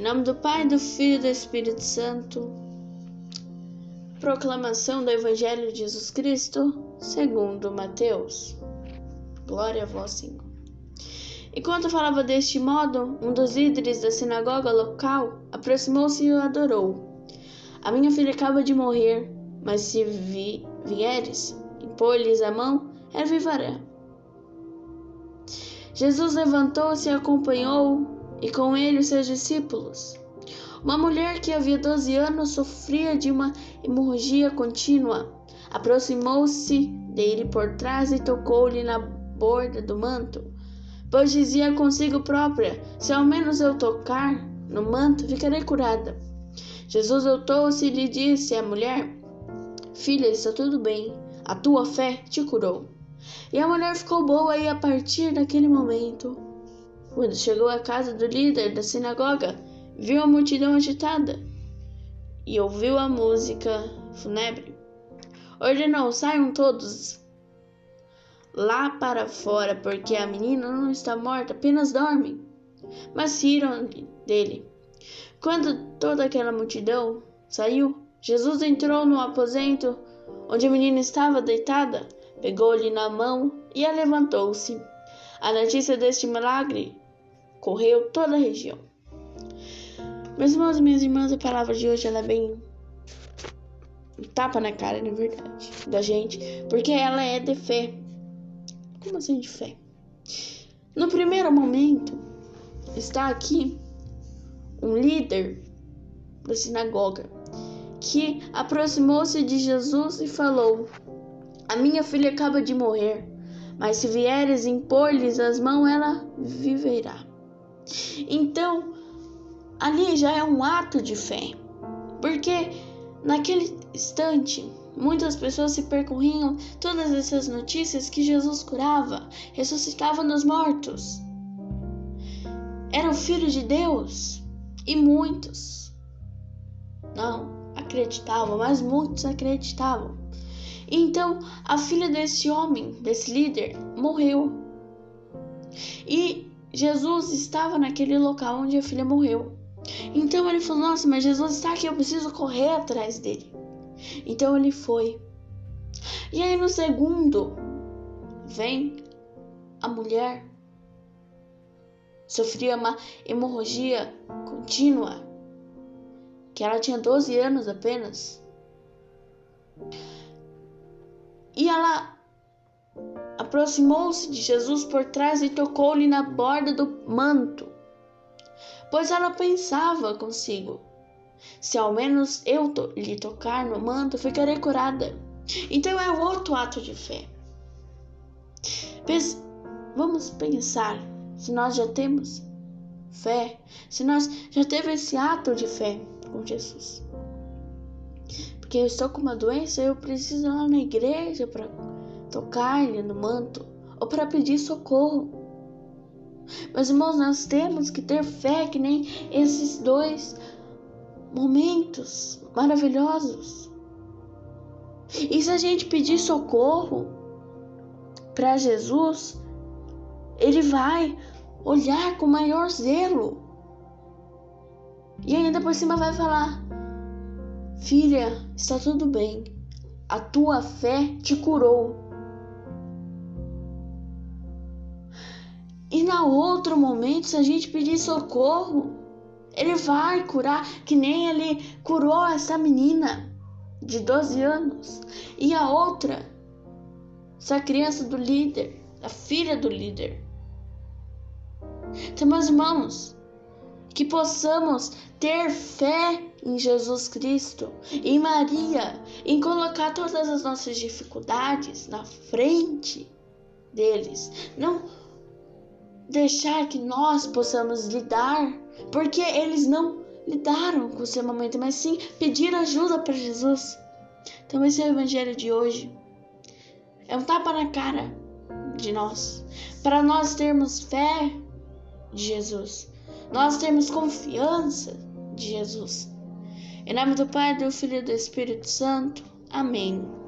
Em nome do Pai, do Filho e do Espírito Santo. Proclamação do Evangelho de Jesus Cristo, segundo Mateus. Glória a vós, Senhor. Enquanto falava deste modo, um dos líderes da sinagoga local aproximou-se e o adorou. A minha filha acaba de morrer, mas se vi, vieres impor-lhes a mão, ela viverá. Jesus levantou-se e acompanhou e com ele os seus discípulos. Uma mulher que havia 12 anos sofria de uma hemorragia contínua. Aproximou-se dele por trás e tocou-lhe na borda do manto, pois dizia consigo própria: Se ao menos eu tocar no manto, ficarei curada. Jesus voltou-se e lhe disse à mulher: Filha, está tudo bem, a tua fé te curou. E a mulher ficou boa e a partir daquele momento quando chegou à casa do líder da sinagoga, viu a multidão agitada e ouviu a música fúnebre. Ordenou: saiam todos lá para fora, porque a menina não está morta, apenas dorme. Mas riram dele. Quando toda aquela multidão saiu, Jesus entrou no aposento onde a menina estava deitada, pegou-lhe na mão e a levantou-se. A notícia deste milagre correu toda a região. Meus irmãos e minhas irmãs, a palavra de hoje ela é bem tapa na cara, na verdade, da gente, porque ela é de fé. Como assim de fé? No primeiro momento, está aqui um líder da sinagoga que aproximou-se de Jesus e falou: A minha filha acaba de morrer, mas se vieres impor-lhes as mãos, ela viverá. Então, ali já é um ato de fé, porque naquele instante muitas pessoas se percorriam todas essas notícias que Jesus curava, ressuscitava nos mortos. Era o Filho de Deus e muitos não acreditavam, mas muitos acreditavam. Então a filha desse homem, desse líder, morreu. E Jesus estava naquele local onde a filha morreu. Então ele falou: Nossa, mas Jesus está aqui, eu preciso correr atrás dele. Então ele foi. E aí no segundo, vem a mulher. Sofria uma hemorragia contínua, que ela tinha 12 anos apenas. E ela aproximou-se de Jesus por trás e tocou-lhe na borda do manto, pois ela pensava consigo: se ao menos eu to lhe tocar no manto, ficarei curada. Então é outro ato de fé. Vamos pensar se nós já temos fé, se nós já teve esse ato de fé com Jesus. Porque eu estou com uma doença, eu preciso ir lá na igreja para tocar-lhe no manto ou para pedir socorro. Meus irmãos, nós temos que ter fé que nem esses dois momentos maravilhosos. E se a gente pedir socorro para Jesus, ele vai olhar com maior zelo. E ainda por cima vai falar: Filha, está tudo bem. A tua fé te curou. E na outro momento, se a gente pedir socorro, ele vai curar, que nem ele curou essa menina de 12 anos. E a outra, essa criança do líder, a filha do líder. Então, meus irmãos, que possamos ter fé em Jesus Cristo, em Maria, em colocar todas as nossas dificuldades na frente deles. Não deixar que nós possamos lidar, porque eles não lidaram com o seu momento, mas sim pedir ajuda para Jesus. Então, esse é o evangelho de hoje. É um tapa na cara de nós, para nós termos fé de Jesus, nós termos confiança de Jesus. Em nome do Pai, do Filho e do Espírito Santo. Amém.